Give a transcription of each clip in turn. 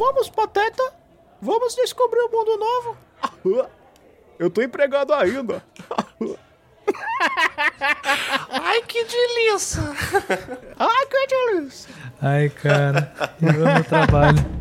Vamos, Pateta. Vamos descobrir um mundo novo. Eu tô empregado ainda. Ai, que delícia! Ai, que delícia. Ai, cara, eu amo trabalho.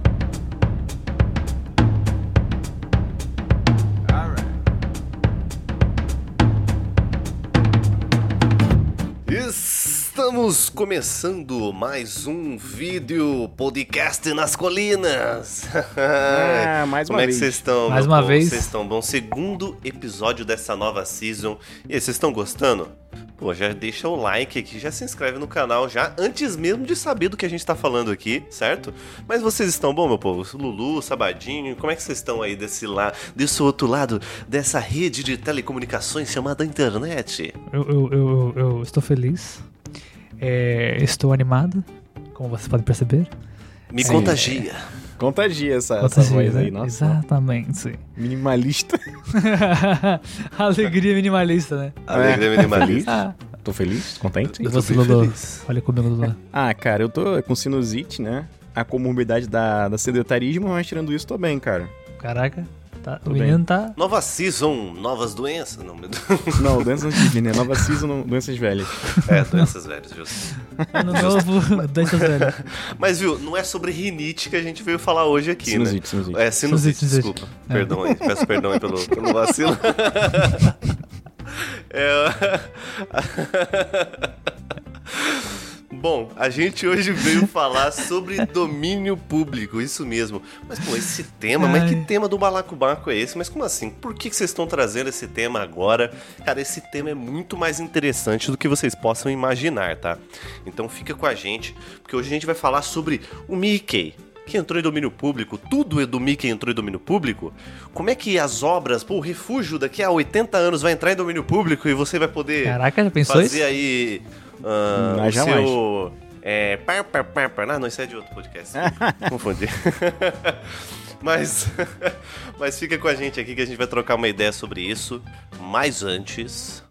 Estamos começando mais um vídeo podcast nas colinas. Ah, mais Como uma é que vez. vocês estão? Mais uma povo? vez. Vocês estão bom? Segundo episódio dessa nova season. E aí, vocês estão gostando? Pô, já deixa o like aqui, já se inscreve no canal já antes mesmo de saber do que a gente tá falando aqui, certo? Mas vocês estão bom, meu povo? Lulu, Sabadinho, como é que vocês estão aí desse lá, desse outro lado dessa rede de telecomunicações chamada internet? Eu, eu, eu, eu estou feliz. É, estou animado, como vocês podem perceber. Me Sim. contagia. Contagia essa, essa Contagia, voz né? aí, nossa. Exatamente. Minimalista. Alegria minimalista, né? Alegria É. minimalista. Ah, Tô feliz, contente. e Eu tô você, Lulu? feliz. Olha comigo, Lulu. Ah, cara, eu tô com sinusite, né? A comorbidade da, da sedentarismo, mas tirando isso, tô bem, cara. Caraca, tá, o Tudo menino tá. Nova season, novas doenças? Não. Não, doenças antigas, né? Nova season, doenças velhas. É, doenças velhas, justo. Ano novo, doenças velhas. Mas viu, não é sobre rinite que a gente veio falar hoje aqui, Sinusite, né? sinusite. É, sinusite, Sinusite, sinusite. desculpa. É. Perdão aí, peço perdão aí pelo, pelo vacilo. É... Bom, a gente hoje veio falar sobre domínio público, isso mesmo. Mas, pô, esse tema, mas que Ai. tema do balacobaco é esse? Mas como assim? Por que que vocês estão trazendo esse tema agora? Cara, esse tema é muito mais interessante do que vocês possam imaginar, tá? Então fica com a gente, porque hoje a gente vai falar sobre o Mickey, que entrou em domínio público, tudo é do Mickey entrou em domínio público. Como é que as obras, pô, o refúgio daqui a 80 anos vai entrar em domínio público e você vai poder Caraca, já pensou fazer isso? aí ah, Mas o jamais. seu é, par, par, par, par. Não, isso é de outro podcast. Confundi. mas, mas fica com a gente aqui que a gente vai trocar uma ideia sobre isso. Mas antes,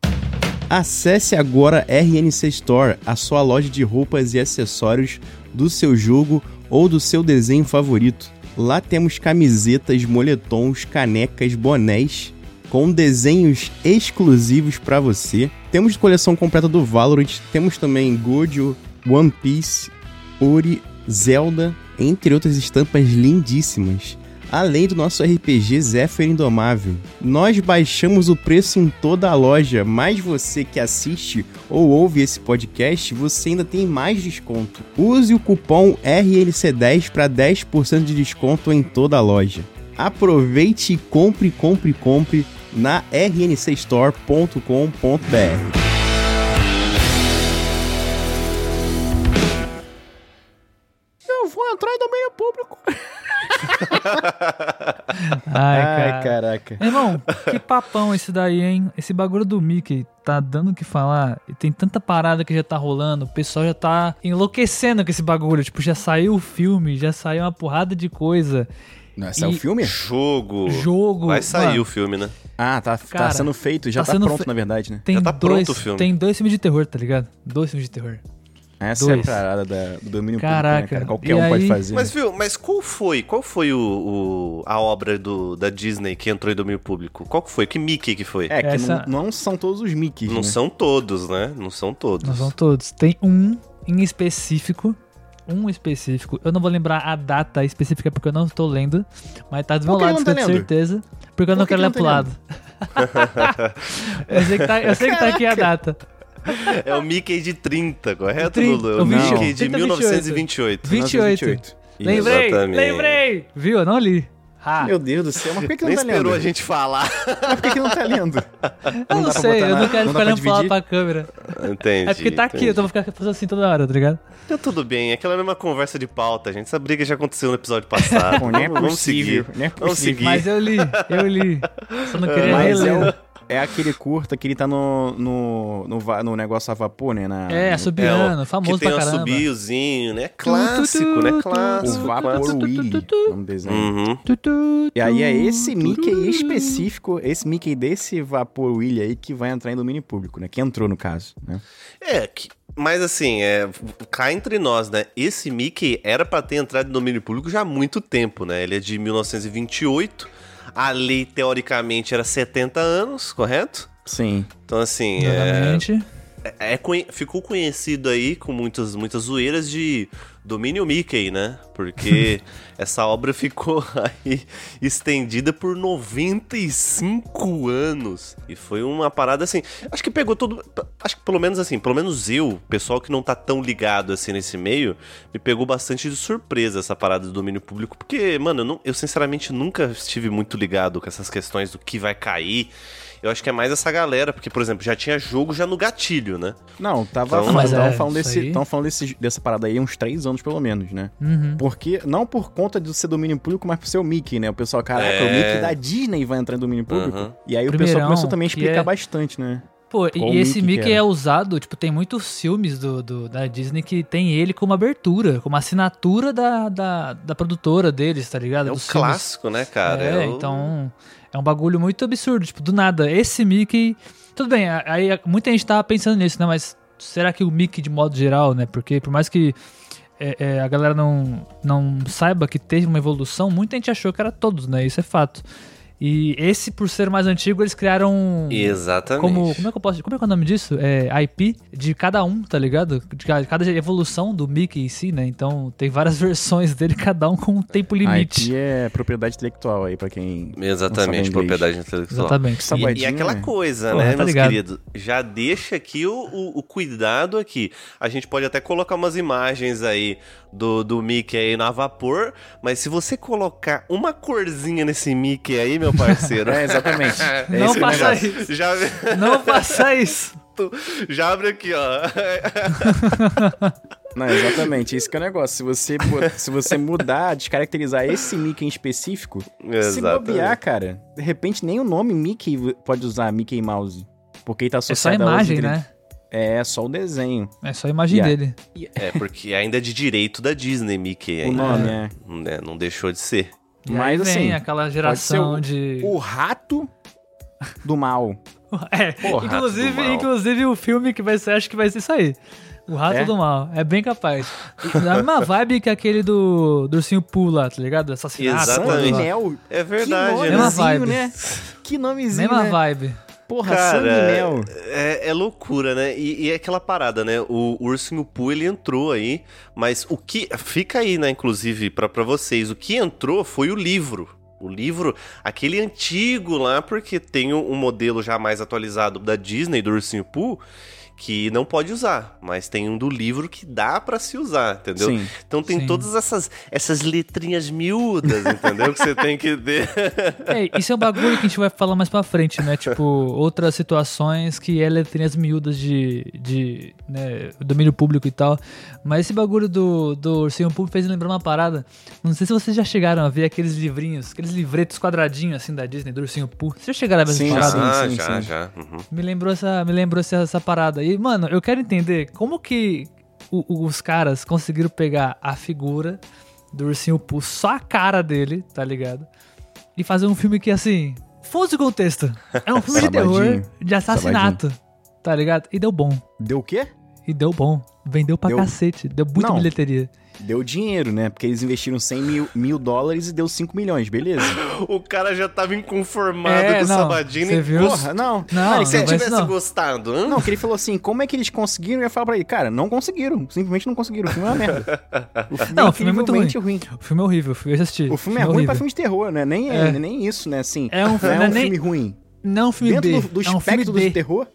Acesse agora RNC Store, a sua loja de roupas e acessórios do seu jogo ou do seu desenho favorito. Lá temos camisetas, moletons, canecas, bonés com desenhos exclusivos para você. Temos coleção completa do Valorant, temos também Gojo, One Piece, Ori, Zelda, entre outras estampas lindíssimas. Além do nosso RPG Zephyr Indomável. Nós baixamos o preço em toda a loja, mas você que assiste ou ouve esse podcast, você ainda tem mais desconto. Use o cupom RNC10 para 10% de desconto em toda a loja. Aproveite e compre, compre, compre na rncstore.com.br. Eu vou entrar em domínio público. Ai, cara. Ai, caraca. Irmão, que papão esse daí, hein? Esse bagulho do Mickey tá dando o que falar. E tem tanta parada que já tá rolando. O pessoal já tá enlouquecendo com esse bagulho. Tipo, já saiu o filme, já saiu uma porrada de coisa. Nossa, é o filme? jogo. Jogo. Vai sair Mano, o filme, né? Ah, tá, Cara, tá sendo feito, já tá tá, pronto, fe- na verdade, né? Tem Já tá dois, pronto o filme. Tem dois filmes de terror, tá ligado? Dois filmes de terror. Essa Dois. é a parada da- do domínio Caraca, público, né, cara? Qualquer e um pode aí- fazer. Mas viu, mas qual foi? Qual foi o, o- a obra do, da Disney que entrou em domínio público? Qual que foi? Que Mickey que foi? É, que Essa- não, não são todos os Mickeys, Não né? são todos, né? Não são todos. Não são todos. Tem um em específico. Um específico. Eu não vou lembrar a data específica porque eu não estou lendo. Mas tá do meu lado, tá com certeza. Porque eu não Por que quero que ler não pro tá lado. eu sei que tá, eu sei que tá aqui a data. É o Mickey de 30, correto, 30, Lulu? É o o 28. Mickey de 30, 1928. 28. 28. Lembrei, Exatamente. lembrei. Viu? Eu não li. Ah, Meu Deus do céu, mas por que, que não Nem tá esperou lendo? a gente falar. Mas por que, que não tá lendo? eu não não sei, eu na- não quero ficar pra olhando pra câmera. Entendi. É porque tá aqui, eu entendi. tô vou ficar fazendo assim toda hora, tá ligado? Tá tudo bem, é aquela mesma conversa de pauta, gente. Essa briga já aconteceu no episódio passado. Pô, não é vamos, vamos possível, seguir. não é Vamos possível. seguir. Mas eu li, eu li. Só não queria Mas reler. o- é aquele curta que ele tá no, no, no, va- no negócio a vapor, né? Na, É, assobiano, É, famoso que tem pra um caramba. assobiozinho, né? Clássico, né? O Clássico. Vapor clássico. Willy, nome do desenho. Uhum. E aí é esse Mickey específico, esse Mickey desse Vapor Willy aí que vai entrar em domínio público, né? Que entrou no caso, né? É, que, Mas assim, é, cá entre nós, né? Esse Mickey era pra ter entrado no domínio público já há muito tempo, né? Ele é de 1928. A lei, teoricamente, era 70 anos, correto? Sim. Então, assim, é, Exatamente. é, conhe- ficou conhecido aí com muitas, muitas zoeiras de domínio Mickey, né? Porque essa obra ficou aí estendida por 95 anos. E foi uma parada assim. Acho que pegou todo. Acho que pelo menos assim, pelo menos eu, pessoal que não tá tão ligado assim nesse meio, me pegou bastante de surpresa essa parada do domínio público. Porque, mano, eu, não- eu sinceramente nunca estive muito ligado com essas questões do que vai cair. Eu acho que é mais essa galera, porque, por exemplo, já tinha jogo já no gatilho, né? Não, tava Então- falando, Mas é, falando, isso desse, falando desse, dessa parada aí há uns três anos, pelo menos, né? Uhum. Porque, não por conta de ser domínio público, mas por ser o Mickey, né? O pessoal, caraca, É. o Mickey da Disney vai entrar em domínio público. Uhum. E aí o Primeirão, pessoal começou também a explicar é- bastante, né? Pô, e Qual esse Mickey é usado, tipo, tem muitos filmes do, do- da Disney que tem ele como abertura, como assinatura da, da, da produtora deles, tá ligado? É um Dos filmes. clássico, né, cara? É, o- então é um bagulho muito absurdo, tipo, do nada, esse Mickey... Tudo bem, aí muita gente tava pensando nisso, né, mas será que o Mickey de modo geral, né, porque por mais que é, é, a galera não, não saiba que teve uma evolução, muita gente achou que era todos, né, isso é fato. E esse, por ser mais antigo, eles criaram... Exatamente. Como, como é que eu posso. Como é que é o nome disso? É IP de cada um, tá ligado? De ca- cada evolução do Mickey em si, né? Então tem várias versões dele, cada um com um tempo limite. Aqui é propriedade intelectual aí, pra quem. não Exatamente, propriedade intelectual. Exatamente. E, Sabadinho, e aquela né? coisa, Porra, né, tá meus ligado. queridos? Já deixa aqui o, o- o cuidado aqui. A gente pode até colocar umas imagens aí do, do Mickey aí na vapor, mas se você colocar uma corzinha nesse Mickey aí, meu parceiro... É, exatamente. É Não faça negócio. isso. já, Não faça isso! já abre aqui, ó. Não, exatamente. Isso que é o negócio. Se você, se você mudar, descaracterizar esse Mickey em específico, se Exatamente. bobear, cara, de repente nem o nome Mickey pode usar Mickey Mouse. Porque ele tá É só a associado a imagem, né? É, só o desenho. É só a imagem Yeah. dele. É, porque ainda é de direito da Disney, Mickey. O ainda, nome, é. né? Não deixou de ser. E Mas, vem assim, aquela geração pode de. O rato do mal. É, Porra, inclusive, Mal. inclusive o filme que vai ser, acho que vai ser isso aí. O Rato É? do Mal. É bem capaz. E Na mesma vibe que aquele do, do Ursinho Poo lá, tá ligado? Assassinato. Exatamente. lá. É verdade, que né? Mesma nomezinho, vibe. né? Que nomezinho, Mesma né? vibe. Porra, Cara, sangue e mel. É, é loucura, né? E, e é aquela parada, né? O Ursinho Poo, ele entrou aí, mas o que... Fica aí, né, inclusive, pra vocês. O que entrou foi o livro. O livro, aquele antigo lá, porque tem um, um modelo já mais atualizado da Disney, do Ursinho Poo, que não pode usar, mas tem um do livro que dá pra se usar, entendeu? Sim. Então tem Sim. todas essas, essas letrinhas miúdas, entendeu? que você tem que ter. É, isso é um bagulho que a gente vai falar mais pra frente, né? Tipo, outras situações que é letrinhas miúdas de, de né, domínio público e tal. Mas esse bagulho do, do Ursinho Público fez lembrar uma parada. Não sei se vocês já chegaram a ver aqueles livrinhos, aqueles livretos quadradinhos assim da Disney, do Ursinho Poo. Vocês já chegaram a ver essa parada? sim, ah, sim, já, sim. já. uhum. Me lembrou essa, me lembrou essa, essa parada. E, mano, eu quero entender como que o- os caras conseguiram pegar a figura do ursinho Pooh, só a cara dele, tá ligado? E fazer um filme que, assim, fosse o contexto. É um filme de terror, de assassinato, tá ligado? E deu bom. Deu o quê? E deu bom. Vendeu pra Deu- cacete. Deu muita Não. bilheteria. Deu dinheiro, né? Porque eles investiram 100 mil, mil dólares e deu 5 milhões, beleza? O cara já tava inconformado É, com o não, Sabadini. você viu? Porra, não. Não, Cara, Se vai tivesse não. gostado? Não, que ele falou assim, como é que eles conseguiram? Eu ia falar pra ele, cara, não conseguiram. Simplesmente não conseguiram. O filme é uma merda. O filme Não, o filme é muito incrivelmente ruim. O filme é horrível, eu assisti. O filme é ruim pra horrível. filme de terror, né? Nem, É. é. nem isso, né? Assim, É um não filme- é não é um nem- filme ruim. Não é um filme Dentro B. do, do é um filme espectro B. do terror,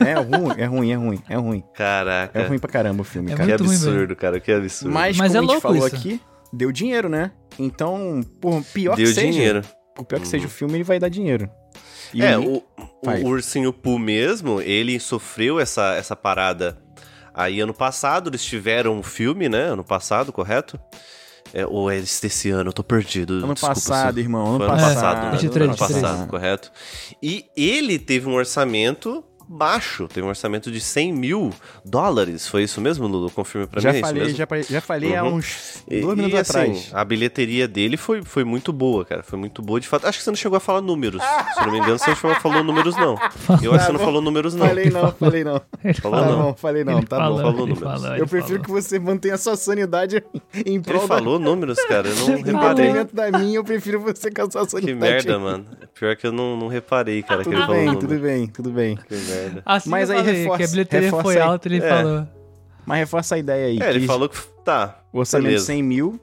é ruim, é ruim, é ruim, é ruim. Caraca. É ruim pra caramba o filme, É cara. Que muito ruim, absurdo, cara, que absurdo. Mas, Mas como é a gente louco falou isso. aqui, deu dinheiro, né? Então, por pior Deu que seja, dinheiro. por pior que seja o filme, ele vai dar dinheiro. E é, o o, o Ursinho Poo mesmo, ele sofreu essa, essa parada aí ano passado. Eles tiveram um filme, né? Ano passado, correto? É, ou é esse desse ano? Eu tô perdido. Ano desculpa, passado, se- irmão, ano Foi ano passado. passado, né? 23, ano 23. passado, correto. E ele teve um orçamento baixo. Teve um orçamento de 100 mil dólares. Foi isso mesmo, Lulu? Confirme pra Já mim. é isso falei, mesmo? já, falei- já falei há Uhum. uns E- dois minutos e, assim, atrás. a bilheteria dele foi, foi muito boa, cara. Foi muito boa, de fato. Acho que você não chegou a falar números. Se não me engano, você não falou números, não. Eu acho que você não falou números, não. Falei não, falei não. Ele Falou Tá não. bom, falei não, Ele tá falou, bom. falou ele números. falou, Eu ele prefiro falou. que você mantenha a sua sanidade em Ele prol da- falou números, cara. Eu não em reparei. detrimento da minha, eu prefiro você com a sua Que sanidade. merda, mano. Pior que eu não, não reparei, cara, que ele Tudo bem, tudo bem, tudo bem. Que merda. Assim Mas aí falei, reforça- que a bilheteria reforça foi aí. alta, ele É. falou. Mas reforça a ideia aí. É, ele falou que. Tá. o orçamento de beleza. 100 mil.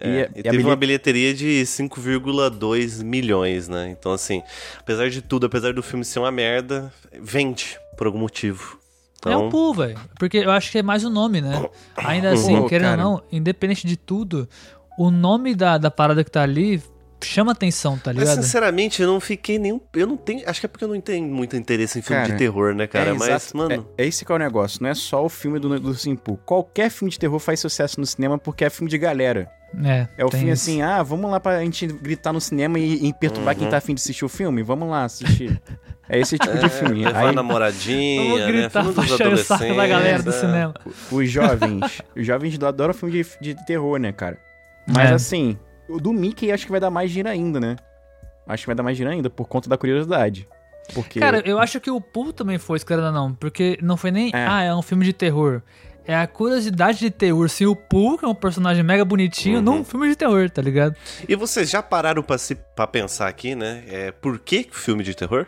É, e, e, a- e teve uma bilheteria de 5,2 milhões, né? Então, assim, apesar de tudo, apesar do filme ser uma merda, vende por algum motivo. É Então, o Pooh, velho. Porque eu acho que é mais o nome, né? Ainda assim, Pô, querendo cara. ou não, independente de tudo, o nome da, da parada que tá ali chama atenção, tá Mas ligado? sinceramente, eu não fiquei nenhum. Eu não tenho. Acho que é porque eu não tenho muito interesse em filme Cara, de terror, né, cara? é Mas, exato- mano. É, é esse que é o negócio. Não é só o filme do, do Simpu. Qualquer filme de terror faz sucesso no cinema porque é filme de galera. É, É o filme isso. assim, ah, vamos lá pra gente gritar no cinema e, e perturbar Uhum. quem tá afim de assistir o filme? Vamos lá assistir. É esse tipo de filme. Levar Aí, a namoradinha, Vamos né? gritar Filme pra dos o saco da galera do adolescentes, cinema. os jovens, os jovens adoram filme de, de terror, né, cara? Mas É. assim, o do Mickey acho que vai dar mais dinheiro ainda, né? Acho que vai dar mais dinheiro ainda por conta da curiosidade. Porque. Cara, eu acho que o Pooh também foi, cara não, porque não foi nem, É. ah, é um filme de terror. É a curiosidade de ter o ursinho Pooh, que é um personagem mega bonitinho, Uhum. num filme de terror, tá ligado? E vocês já pararam pra, se, pra pensar aqui, né? É, por que filme de terror?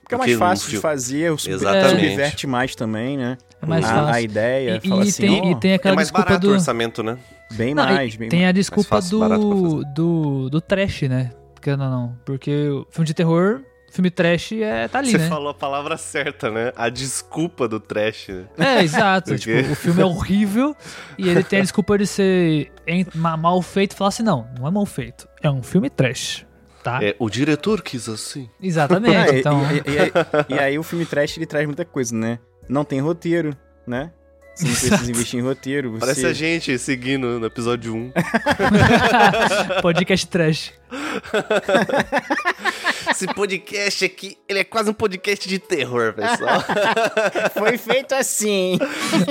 Porque é mais fácil de fazer, o subverte mais também, né? É mais a, fácil. a ideia, E, fala e assim, tem, ó, e tem É aquela mais desculpa barato do. o orçamento, né? Bem Não, mais, bem tem mais. a desculpa do, do, do trash, né? Querendo ou não. Porque o filme de terror, filme trash é, tá ali, Você né? falou a palavra certa, né? A desculpa do trash. né? É, exato. Porque- tipo, o filme é horrível e ele tem a desculpa de ser mal feito e falar assim: não, não é mal feito. É um filme trash. Tá? É, o diretor quis assim. Exatamente. Ah, e- então. e, e- e aí, e aí o filme trash ele traz muita coisa, né? Não tem roteiro, né? Você não precisa investir em roteiro. Você... Parece a gente seguindo no episódio 1. Podcast trash. Esse podcast aqui, ele é quase um podcast de terror, pessoal. Foi feito assim.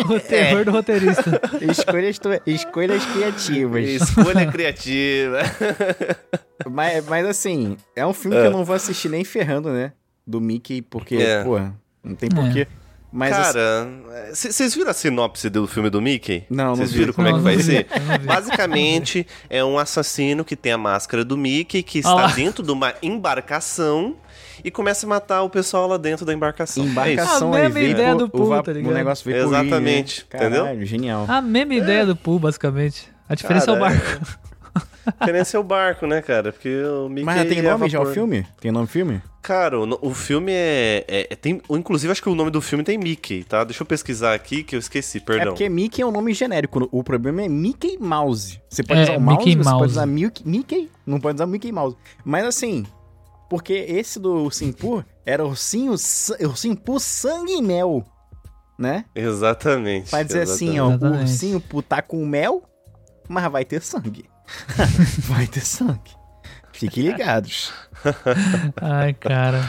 O terror do roteirista. Escolhas, tu- escolhas criativas. Escolha criativa. Mas, mas assim, é um filme que eu não vou assistir nem ferrando, né? Do Mickey, porque, É. pô, não tem porquê. Mas Cara, vocês viram a sinopse do filme do Mickey? Não, não Vocês vi. viram como é Não, que não vai vi, ser? vi. Basicamente, é um assassino que tem a máscara do Mickey, que está dentro de uma embarcação e começa a matar o pessoal lá dentro da embarcação. embarcação A aí mesma veio ideia do o, Pooh, va- tá o ligado? negócio veio né? Exatamente, entendeu? Caralho, genial. A mesma ideia do Pooh, basicamente. A diferença é o barco. A diferença é o barco, né, cara? Porque o Mickey. Mas tem é nome já o filme? Tem nome filme? Cara, o, o filme é, é- é- tem, inclusive, acho que o nome do filme tem Mickey, tá? Deixa eu pesquisar aqui que eu esqueci, É perdão. porque Mickey é um nome genérico. O problema é Mickey Mouse. Você pode É, usar o mouse, Mickey você pode Mouse. usar Mickey, Mickey, não pode usar Mickey Mouse. Mas assim, porque esse do Simpur era ursinho, ursinho por sangue e mel, né? Exatamente. Pra dizer assim, ó, Exatamente. o ursinho por tá com mel, mas vai ter sangue. vai ter sangue. Fiquem ligados. Ai, cara.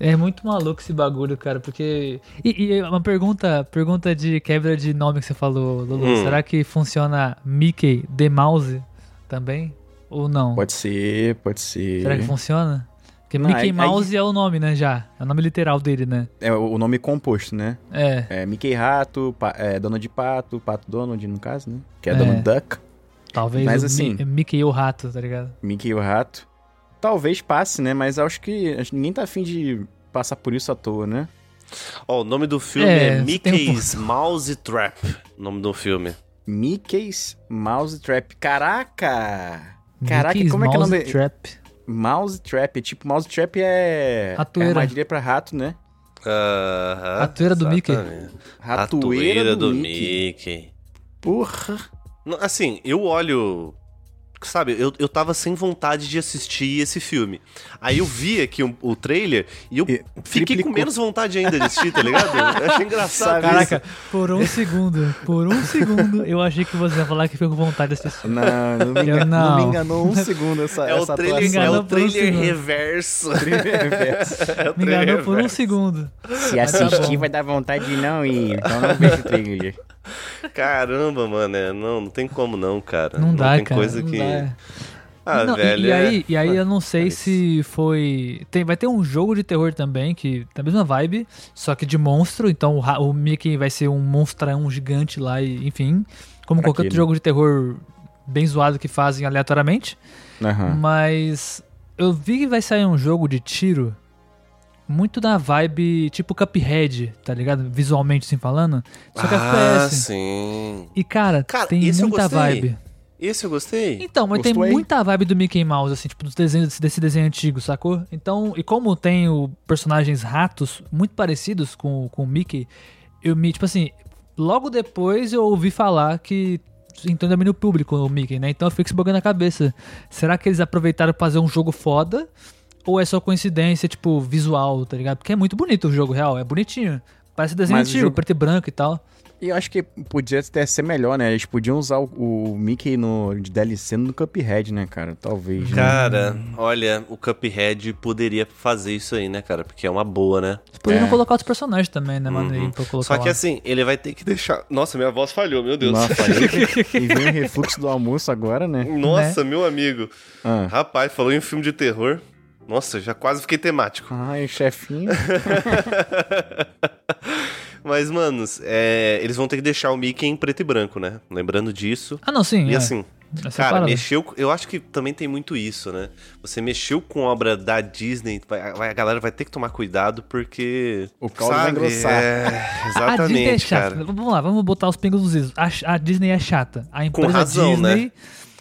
É muito maluco esse bagulho, cara, porque. E, e uma pergunta, pergunta de quebra de nome que você falou, Lulu. Hum. Será que funciona Mickey The Mouse também? Ou não? Pode ser, pode ser. Será que funciona? Porque Não, Mickey aí- Mouse é o nome, né, já. É o nome literal dele, né? É o o nome composto, né? É. É Mickey Rato, pa, é, Donald Pato, Pato Donald, no caso, né? Que é, É. Donald Duck. Talvez Mas o assim- Mi- Mickey e o rato, tá ligado? Mickey e o Rato. Talvez passe, né? Mas acho que acho que ninguém tá afim de passar por isso à toa, né? Ó, o nome do filme É, é, tem um Mickey's Mouse Trap. O nome do filme. Mickey's Mouse Trap. Caraca! Caraca, Mickey's como é que é o Mouse nome? Trap. Mouse Trap. Tipo, Mouse Trap é. Ratoeira. É armadilha pra rato, né? Aham, Ratoeira do Mickey. Ratoeira, Ratoeira do, do Mickey. Mickey. Porra! Assim, eu olho sabe, eu, eu tava sem vontade de assistir esse filme. Aí eu vi aqui o, o trailer e eu E fiquei com triplicou. menos vontade ainda de assistir, tá ligado? Eu achei engraçado Sabe, isso. Caraca, por um segundo, por um segundo, eu achei que você ia falar que ficou com vontade de assistir. Não, não me, engan- não me não. enganou um segundo essa, É o essa trailer, é o por um trailer segundo. reverso. É o Me trailer enganou por um reverso. segundo. Se assistir vai dar vontade de não ir, então não vejo o trailer. Caramba, mano, é, não, não tem como não, cara. Não, dá, tem cara. coisa não que. dá. Ah, Não, e- velho. e, é- aí, e aí eu não sei Mas- se foi. Tem, vai ter um jogo de terror também, que tem a mesma vibe, só que de monstro. Então o, o Mickey vai ser um monstrão gigante lá, e, enfim. Como Pra qualquer outro jogo de terror bem zoado que fazem aleatoriamente. Aham. Mas eu vi que vai sair um jogo de tiro muito da vibe tipo Cuphead, tá ligado? Visualmente assim falando. Só que ah, FPS. sim. E cara, Cara, tem muita vibe. Esse eu gostei. Então, mas tem aí? muita vibe do Mickey Mouse, assim, tipo, dos desenhos desse, desse desenho antigo, sacou? Então, e como tem o personagens ratos muito parecidos com, com o Mickey, eu me, tipo assim, logo depois eu ouvi falar que entrou em domínio público o Mickey, né? Então eu fico se bugando na cabeça. Será que eles aproveitaram pra fazer um jogo foda? Ou é só coincidência, tipo, visual, tá ligado? Porque é muito bonito o jogo real, é bonitinho. Parece desenho Mas o antigo, jogo- preto e branco e tal. E eu acho que podia até ser melhor, né? Eles podiam usar o, o Mickey no, de DLC no Cuphead, né, cara? Talvez. né? Cara, olha, o Cuphead poderia fazer isso aí, né, cara? Porque é uma boa, né? Poderiam É. colocar outros personagens também, né, mano? Uhum. Aí pra colocar Só que lá. assim, ele vai ter que deixar. Nossa, minha voz falhou, meu Deus. Nossa, e vem o refluxo do almoço agora, né? Nossa, meu amigo. Ah. Rapaz, falou em filme de terror. Nossa, já quase fiquei temático. Ai, chefinho. Mas, manos, é, eles vão ter que deixar o Mickey em preto e branco, né? Lembrando disso. Ah, não, sim. E é. assim, Essa é cara, parada. mexeu. Eu acho que também tem muito isso, né? Você mexeu com obra da Disney, vai- a galera vai ter que tomar cuidado porque. O caldo vai engrossar. É, A Disney é exatamente, chata. cara. Vamos lá, vamos botar os pingos nos is. A, a Disney é chata. A empresa razão, Disney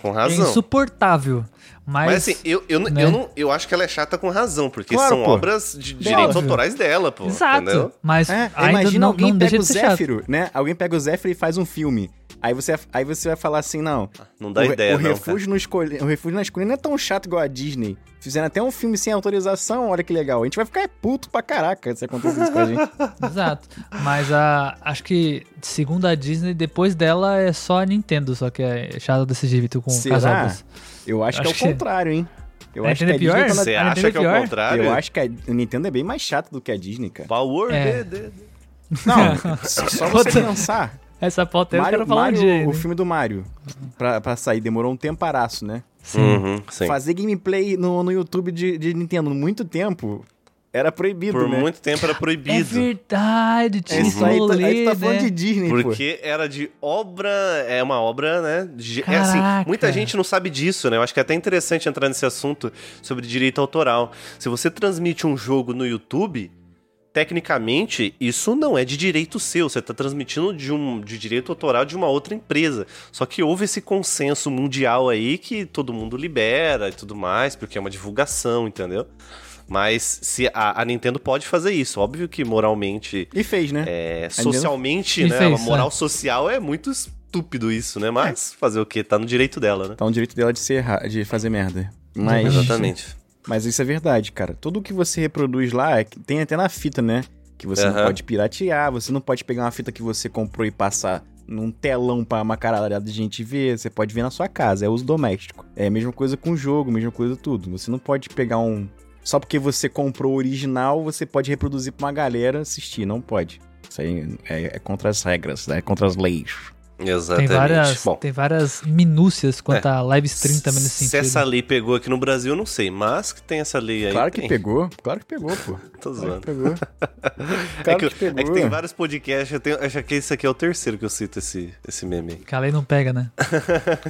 Com é razão. insuportável. Mas, Mas assim, eu, eu, né? eu, não, eu acho que ela é chata com razão, porque Claro, são pô. obras de direitos Óbvio. autorais dela, pô. Exato. Entendeu? Mas É, ainda imagina não, alguém não pega o chato. Zéfiro, né? Alguém pega o Zéfiro e faz um filme. Aí você, aí você vai falar assim, não. Não dá o, ideia, o não, refúgio no escolhe, O refúgio na escolha não é tão chato igual a Disney. Fizeram até um filme sem autorização, olha que legal. A gente vai ficar puto pra caraca se acontecer isso com a gente. Exato. Mas a, acho que, segundo a Disney, depois dela é só a Nintendo, só que é chata desse jeito com Será? as obras. Eu acho, Acho que é o que- contrário, hein? Eu A acho que a é Disney pior? tá na- Você acha que é o pior? contrário? Eu acho que a Nintendo é bem mais chato do que a Disney, cara. Power É. de- de- Não, só você pensar. Essa pauta eu Mario, quero falar um dia. aí, o né? filme do Mario, pra, pra sair, demorou um temparaço, né? Sim. Uhum, sim. Fazer gameplay no, no YouTube de, de Nintendo muito tempo era proibido, Por né? muito tempo era É proibido. verdade, tinha É esse isso aí, tá, rolê, aí tu tá falando né? de Disney, pô. Porque era de obra, é uma obra, né? de- é assim, muita gente não sabe disso, né? Eu acho que é até interessante entrar nesse assunto sobre direito autoral. Se você transmite um jogo no YouTube, tecnicamente, isso não é de direito seu. Você está transmitindo de um de direito autoral de uma outra empresa. Só que houve esse consenso mundial aí que todo mundo libera e tudo mais, porque é uma divulgação, entendeu? Mas se a, a Nintendo pode fazer isso, óbvio que moralmente E fez, né? é, socialmente, né? fez, a moral é. social é muito estúpido isso, né? Mas fazer o quê? Tá no direito dela, né? Tá um direito dela de ser erra- de fazer merda. Mas, Exatamente. mas isso é verdade, cara. Tudo que você reproduz lá é que- tem até na fita, né? Que você não Aham. pode piratear, você não pode pegar uma fita que você comprou e passar num telão pra uma caralhada de gente ver. Você pode ver na sua casa, é uso doméstico. É a mesma coisa com o jogo, mesma coisa tudo. Você não pode pegar um. Só porque você comprou o original, você pode reproduzir pra uma galera assistir. Não pode. Isso aí é, é contra as regras, né? é contra as leis. Exatamente. Tem várias, Bom, tem várias minúcias quanto a live stream também nesse se sentido. essa lei pegou aqui no Brasil, eu não sei. Mas que tem essa lei aí. Claro que tem. pegou, claro que pegou, pô. Tô Claro zoando. que pegou. É Claro que, que pegou. é que tem vários podcasts, eu tenho, acho que esse aqui é o terceiro que eu cito esse, esse meme. Que a lei não pega, né?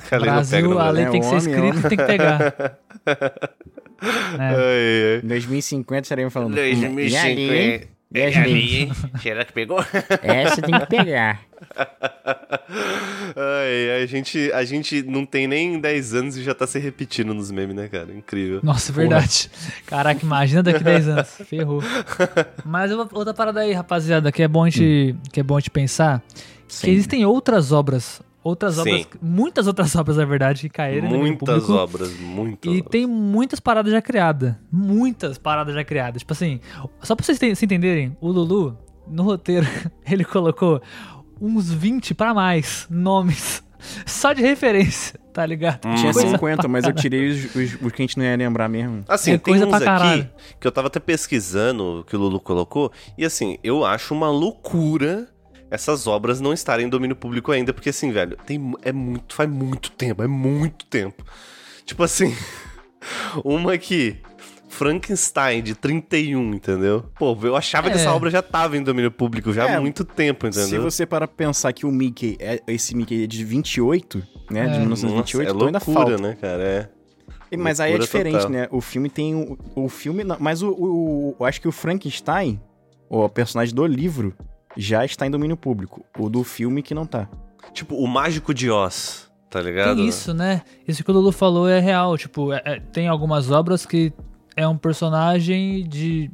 Que a lei não pega Brasil, no a Brasil. lei É, tem que ser homem, escrita e tem que pegar. É. Ai, ai. Em 2050 estaremos falando. E ali, 2050. hein? É Yasmin, ali, hein? Será que pegou? Essa tem que pegar. Ai, a gente, a gente não tem nem 10 anos e já tá se repetindo nos memes, né, cara? Incrível. Nossa, verdade. Caraca, imagina daqui 10 anos. Ferrou. Mas outra parada aí, rapaziada, que é bom a gente, que é bom a gente pensar. Sim. Que existem outras obras outras Sim. obras, muitas outras obras, na verdade, que caíram no Muitas público. obras, muitas E obras. tem muitas paradas já criadas. Muitas paradas já criadas. Tipo assim, só pra vocês se entenderem, o Lulu, no roteiro, ele colocou uns 20 pra mais nomes. Só de referência, tá ligado? Tinha Coisa 50, pra mas eu tirei os, os- os que a gente não ia lembrar mesmo. Assim, É tem coisa uns pra aqui caralho. que eu tava até pesquisando que o Lulu colocou, e assim, eu acho uma loucura essas obras não estarem em domínio público ainda, porque assim, velho, tem, é muito, faz muito tempo, é muito tempo. Tipo assim, uma aqui, Frankenstein de 31, entendeu? Pô, eu achava que É. essa obra já tava em domínio público já É, há muito tempo, Se entendeu? você para pensar que o Mickey, é, esse Mickey é de 28, né? De É. 1928, Nossa, é então ainda loucura, falta. né, cara? É. Mas aí é Loucura diferente, total. né? O filme tem o, o filme, não, mas o, o- eu acho que o Frankenstein, o personagem do livro, já está em domínio público. O do filme que não tá. Tipo, o Mágico de Oz, tá ligado? Tem isso, né? Isso que o Lulu falou é real. Tipo, é- é- tem algumas obras que é um personagem de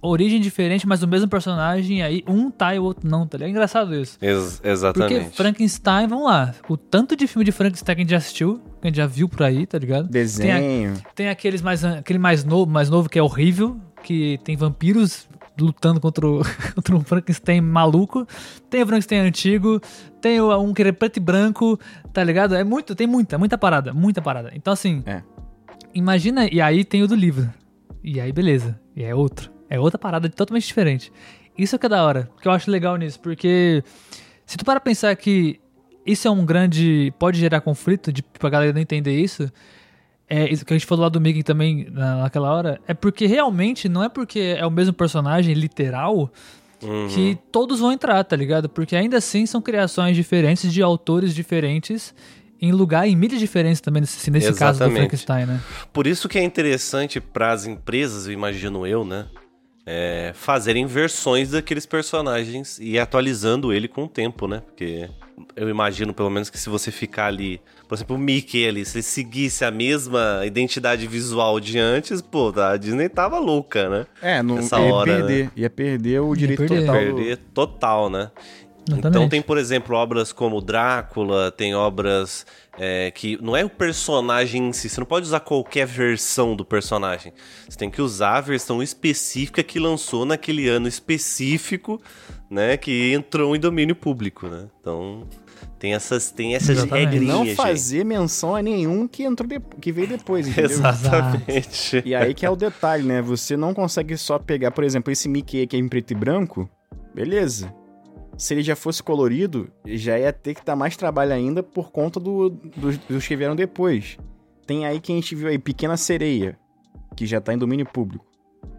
origem diferente, mas o mesmo personagem, aí um tá e o outro não, tá ligado? É engraçado isso. Ex- Porque exatamente. Frankenstein, vamos lá, o tanto de filme de Frankenstein que a gente já assistiu, que a gente já viu por aí, tá ligado? Desenho. Tem aqueles mais, aquele mais novo, mais novo que é horrível, que tem vampiros lutando contra, o, contra um Frankenstein maluco. Tem o Frankenstein antigo, tem o- um que é preto e branco, tá ligado? É muito, tem muita, muita parada, muita parada. Então assim, É. imagina, e aí tem o do livro. E aí beleza, e é outro. É outra parada totalmente diferente. Isso é que é da hora, que eu acho legal nisso, porque se tu para pensar que isso é um grande. pode gerar conflito, de, pra galera não entender isso, é isso que a gente falou lá do Mickey também na- naquela hora, é porque realmente não é porque é o mesmo personagem literal Uhum. que todos vão entrar, tá ligado? Porque ainda assim são criações diferentes de autores diferentes em lugar, em mídias diferentes também, nesse, nesse caso do. Frankenstein, né? Por isso que é interessante para as empresas, eu imagino eu, né? É, fazerem versões daqueles personagens e atualizando ele com o tempo, né? Porque eu imagino, pelo menos, que se você ficar ali, por exemplo, o Mickey ali, se ele seguisse a mesma identidade visual de antes, pô, a Disney tava louca, né? É, não Essa ia hora, perder. Ia perder o direito perder. total. Perder total, né? Exatamente. Então tem, por exemplo, obras como Drácula, tem obras é, que não é o personagem em si, você não pode usar qualquer versão do personagem. Você tem que usar a versão específica que lançou naquele ano específico, né? Que entrou em domínio público, né? Então tem essas, tem essas Exatamente. E regrinhas. não gente. fazer menção a nenhum que entrou de- que veio depois, entendeu? Exatamente. E aí que é o detalhe, né? Você não consegue só pegar, por exemplo, esse Mickey aqui em preto e branco, beleza. Se ele já fosse colorido, já ia ter que dar mais trabalho ainda por conta do, dos, dos que vieram depois. Tem aí que a gente viu aí, Pequena Sereia, que já tá em domínio público,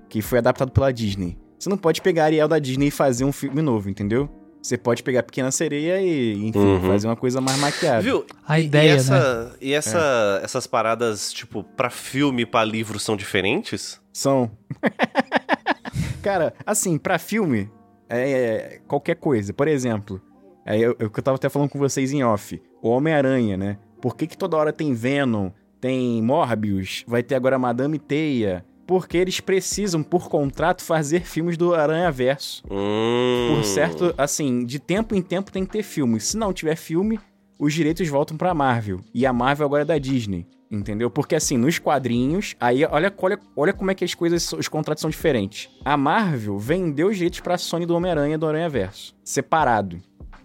que foi adaptado pela Disney. Você não pode pegar a Ariel da Disney e fazer um filme novo, entendeu? Você pode pegar Pequena Sereia e, enfim, Uhum. fazer uma coisa mais maquiada. Viu? A E- ideia, e né? essa, E essa, essas paradas, tipo, pra filme e pra livro são diferentes? São. Cara, assim, pra filme, é qualquer coisa. Por exemplo, é eu, eu, que eu tava até falando com vocês em off. O Homem-Aranha, né? Por que, que toda hora tem Venom, tem Morbius, vai ter agora Madame Teia? Porque eles precisam, por contrato, fazer filmes do Aranha Verso. Hum. Por certo, assim, de tempo em tempo tem que ter filme. Se não tiver filme, os direitos voltam pra Marvel. E a Marvel agora é da Disney. Entendeu? Porque assim, nos quadrinhos, aí olha, olha, olha como é que as coisas, os contratos são diferentes. A Marvel vendeu os direitos pra Sony do Homem-Aranha e do Aranha Verso, separado,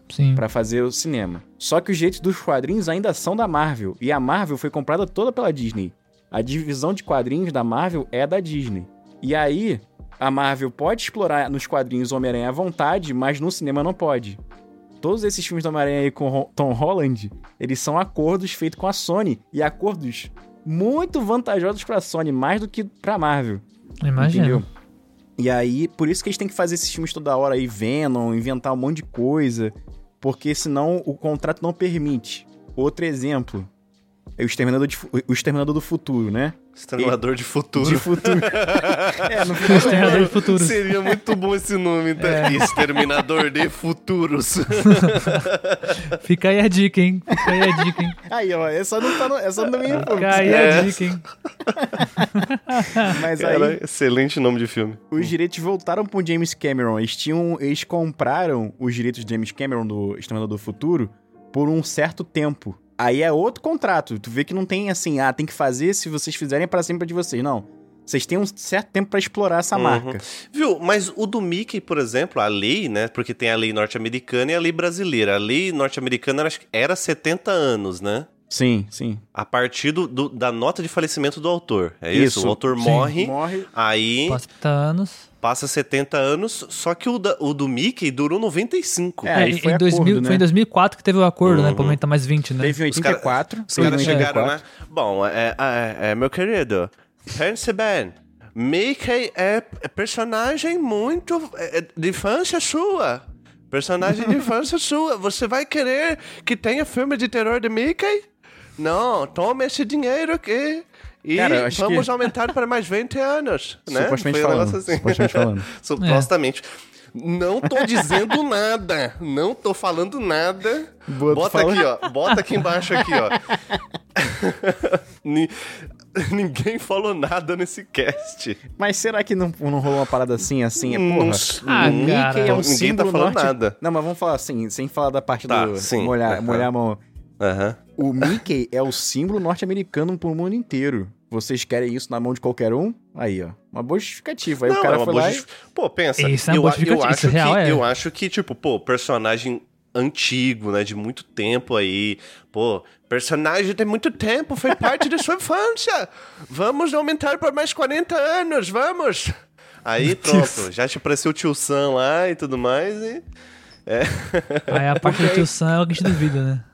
Sim. pra fazer o cinema. Só que os direitos dos quadrinhos ainda são da Marvel, e a Marvel foi comprada toda pela Disney. A divisão de quadrinhos da Marvel é da Disney. E aí, a Marvel pode explorar nos quadrinhos o Homem-Aranha à vontade, mas no cinema não pode. Todos esses filmes do Homem-Aranha aí com Tom Holland, eles são acordos feitos com a Sony. E acordos muito vantajosos pra Sony, mais do que pra Marvel. Imagina. Entendeu? E aí, por isso que eles têm que fazer esses filmes toda hora aí, Venom, inventar um monte de coisa. Porque senão o contrato não permite. Outro exemplo. É o Exterminador, de o Exterminador do Futuro, né? Exterminador de futuro. De futuro. é, no final Exterminador de futuros. Seria muito bom esse nome, tá? É. Exterminador de futuros. Fica aí a dica, hein? Fica aí a dica, hein? Aí, ó, essa não tá no, essa não tá meio Fica aí É. a dica, hein? Mas aí, Cara, excelente nome de filme. os direitos voltaram pro James Cameron. Eles tinham. Eles compraram os direitos de James Cameron do Exterminador do Futuro por um certo tempo. Aí é outro contrato. Tu vê que não tem assim, ah, tem que fazer se vocês fizerem para sempre de vocês. Não. Vocês têm um certo tempo pra explorar essa Uhum. marca. Viu? Mas o do Mickey, por exemplo, a lei, né? Porque tem a lei norte-americana e a lei brasileira. A lei norte-americana era, era 70 anos, né? Sim, sim. A partir do, do- da nota de falecimento do autor. É isso? Isso. O autor Sim. morre, Morre. aí Passa 30 anos. Passa 70 anos, só que o, da- o do Mickey durou 95. É, em- foi em 2000, acordo, Foi em né? 2004 que teve o acordo, né? Uhum. Pra aumentar mais 20, né? Teve em Os cara- 84. Os caras chegaram, 84. né? Bom, é, é, é, meu querido, pense bem. Mickey é é personagem muito é, é, de infância sua. Personagem de infância sua. Você vai querer que tenha filme de terror de Mickey? Não, toma esse dinheiro aqui. E Cara, vamos que- aumentar para mais 20 anos. Né? Supostamente Foi falando, assim. supostamente falando. Supostamente. Não tô dizendo nada. Não tô falando nada. Boa, Bota fala. aqui, ó. Bota aqui embaixo aqui, ó. Ni- Ninguém falou nada nesse cast. Mas será que não, não rolou uma parada assim, assim? É, porra. Não- Ah, Mickey cara. é um Ninguém tá símbolo falando norte... nada. Não, mas vamos falar assim, sem falar da parte Tá, do sim. molhar, Aham. molhar a mão. Aham. O Mickey é o símbolo norte-americano pro mundo inteiro. Vocês querem isso na mão de qualquer um? Aí, ó. Uma boa justificativa. Aí Não, o cara é uma foi boa lá e... Pô, pensa. Isso é uma eu, eu justificativa, acho isso real que, é. eu acho que, tipo, pô, personagem antigo, né? De muito tempo aí. Pô, personagem de muito tempo, foi parte da sua infância. Vamos aumentar por mais 40 anos, vamos! Aí pronto, já te apareceu o tio Sam lá e tudo mais. E... Aí a parte do tio Sam é o que a gente duvida, né?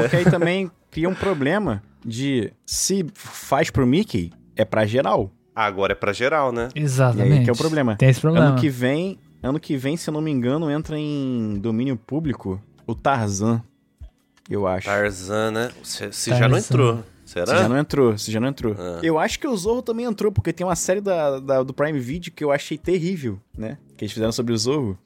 Porque aí também cria um problema de se faz pro Mickey, é pra geral. Agora é pra geral, né? E Exatamente. aí que é o problema. Tem esse problema. Ano que vem, ano que vem, se eu não me engano, entra em domínio público o Tarzan. Eu acho. Tarzan, né? Se, se já não Tarzan. entrou. Será? Se já não entrou, se já não entrou. Ah. Eu acho que o Zorro também entrou, porque tem uma série da, da- do Prime Video que eu achei terrível, né? Que eles fizeram sobre o Zorro.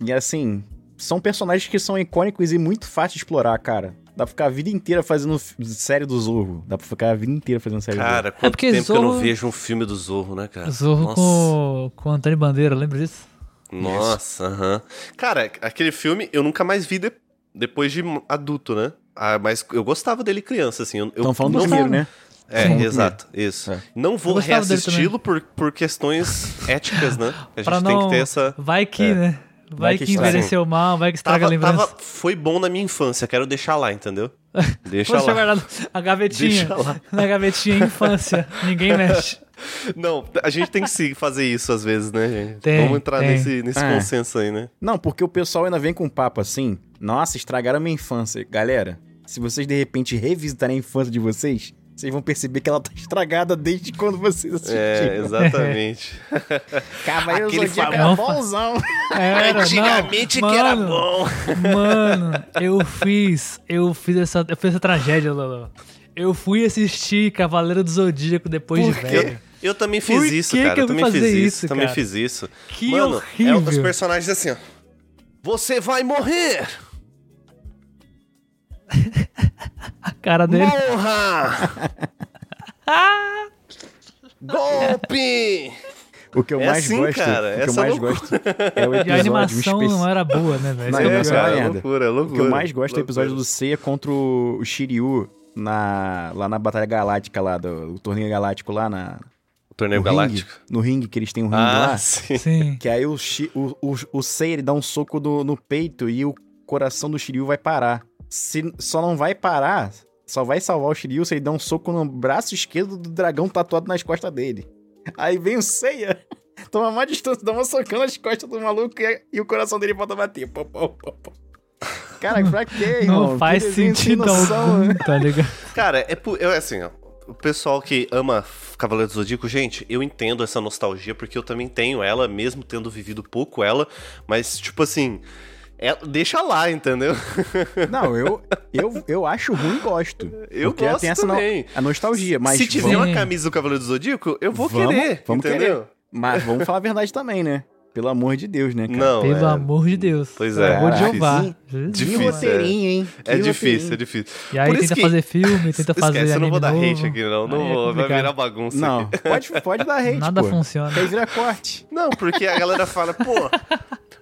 E assim, são personagens que são icônicos e muito fácil de explorar, cara. Dá pra ficar a vida inteira fazendo série do Zorro. Dá pra ficar a vida inteira fazendo série Cara, do quanto porque tempo que eu não Zorro- vejo um filme do Zorro, né, cara? Zorro Nossa. com, com o Antônio Bandeira, lembra disso? Nossa, aham. Cara, aquele filme eu nunca mais vi de- depois de adulto, né? Ah, mas eu gostava dele criança, assim. Eu, Estão falando do não primeiro, né? É, do exato, isso. É. Não vou reassisti-lo por, por questões éticas, né? A gente pra tem não... que ter essa. Vai que, É. né? Vai, Vai que que, envelheceu mal, vai que estraga Tava, a lembrança. tava- foi bom na minha infância, quero deixar lá, entendeu? Deixa Poxa, lá. guardado a gavetinha. Deixa lá. Na gavetinha infância. Ninguém mexe. Não, a gente tem que sim fazer isso às vezes, né, gente? Tem, Vamos entrar tem. nesse, nesse É. consenso aí, né? Não, porque o pessoal ainda vem com um papo assim. Nossa, estragaram a minha infância. Galera, se vocês de repente revisitarem a infância de vocês, vocês vão perceber que ela tá estragada desde quando vocês assistiram. É, exatamente. Cavaleiro Aquele Zodíaco famoso- era bonzão. Era, Antigamente não, que era mano, bom. Mano, eu fiz. Eu fiz essa, eu fiz essa tragédia, Lolo. Eu fui assistir Cavaleiro do Zodíaco depois Por de quê? velho. Eu também Por fiz isso, que cara. que eu eu fui também fiz fazer isso, isso, também fiz isso. Que Mano, é os horrível. personagens assim, ó. Você vai morrer! Cara dele. Morra! Golpe! O que eu É mais assim, gosto, cara, o que eu essa mais loucura. gosto é o E a episódio animação especi- não era boa, né, velho? Não, é era cara, merda. loucura, é O loucura. que eu mais gosto é o episódio loucura. do Seiya contra o Shiryu na, lá na Batalha Galáctica, lá do o torneio galáctico lá na, O Torneio no Galáctico. ringue, no ringue que eles têm um ringue Ah, lá. sim. Que aí o, o, o, o Seiya ele dá um soco do- no peito e o coração do Shiryu vai parar. Se, só não vai parar, só vai salvar o Shiryu se ele der um soco no braço esquerdo do dragão tatuado nas costas dele. Aí vem o Seiya, toma mais distância, dá uma socão nas costas do maluco e, e o coração dele volta a bater. Pô, pô, pô, pô. Cara, pra quê, irmão? Não faz sentido noção, algum, né? tá ligado? Cara, é, é assim, ó. O pessoal que ama Cavaleiro do Zodíaco, gente, eu entendo essa nostalgia, porque eu também tenho ela, mesmo tendo vivido pouco ela, mas, tipo assim, é- deixa lá, entendeu? Não, eu, eu, eu acho ruim e gosto. Eu porque gosto tem essa no- também. a nostalgia, mas Se tiver vamos, uma camisa do Cavaleiro do Zodíaco, eu vou Vamos, querer, vamos entendeu? Mas vamos falar a verdade também, né? Pelo amor de Deus, né, cara? Não, Pelo é, amor de Deus. Pois Pelo é, amor de Jeová. Jesus. Que Difícil, roteirinho, hein? Que é difícil, é difícil. E aí Por tenta que- fazer filme, tenta fazer Esquece, eu não vou dar anime hate novo. aqui, não. Não Aí é vou, vai complicado. virar bagunça Não, aqui. pode, pode dar hate, Nada pô. funciona. Que aí vira corte. Não, porque a galera fala, pô,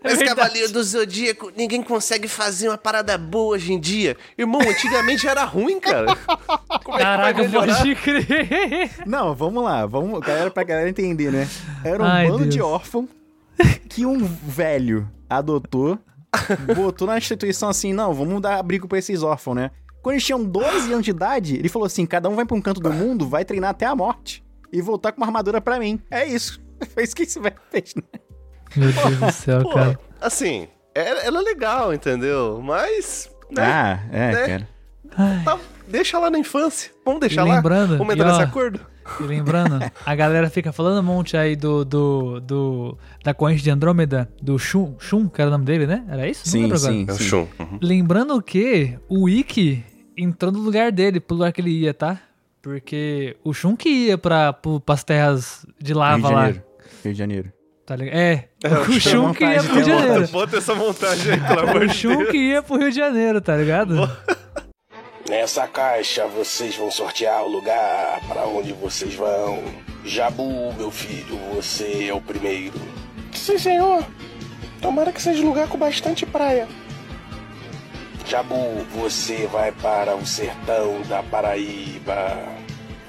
É mas. Cavaleiro do Zodíaco, ninguém consegue fazer uma parada boa hoje em dia. Irmão, antigamente era ruim, cara. Como é que vai Caraca, melhorar? pode crer. Não, vamos lá. Vamos, galera, pra galera entender, né? Era um Ai, bando Deus. de órfão que um velho adotou, botou na instituição assim, não, vamos dar abrigo pra esses órfãos, né? Quando eles tinham 12 anos de idade, ele falou assim, cada um vai pra um canto do mundo, vai treinar até a morte. E voltar com uma armadura pra mim. É isso. Foi isso que esse velho fez, né? Meu Deus do céu, Pô, cara. assim, ela, ela é legal, entendeu? Mas, né, Ah, é, né? cara. tá- deixa lá na infância. Vamos deixar E lá? lembrando, Vamos e entrar ó, nesse acordo? E lembrando, a galera fica falando um monte aí do, do, do da corrente de Andrômeda, do Shun, Shun, que era o nome dele, né? Era isso? Não Sim, lembro agora. sim, É o. Shun. Uhum. Lembrando que o Ikki entrou no lugar dele, pro lugar que ele ia, tá? Porque o Shun que ia pra, pro, pras terras de Rio de lava lá. Janeiro. Rio de Janeiro. Tá ligado? É, É, o Shun que ia pro Rio de Janeiro. Bota essa montagem aí, pelo amor O de Shun Deus. que ia pro Rio de Janeiro, tá ligado? Nessa caixa vocês vão sortear o lugar para onde vocês vão. Jabu, meu filho, você é o primeiro. Sim, senhor. Tomara que seja um lugar com bastante praia. Jabu, você vai para o sertão da Paraíba.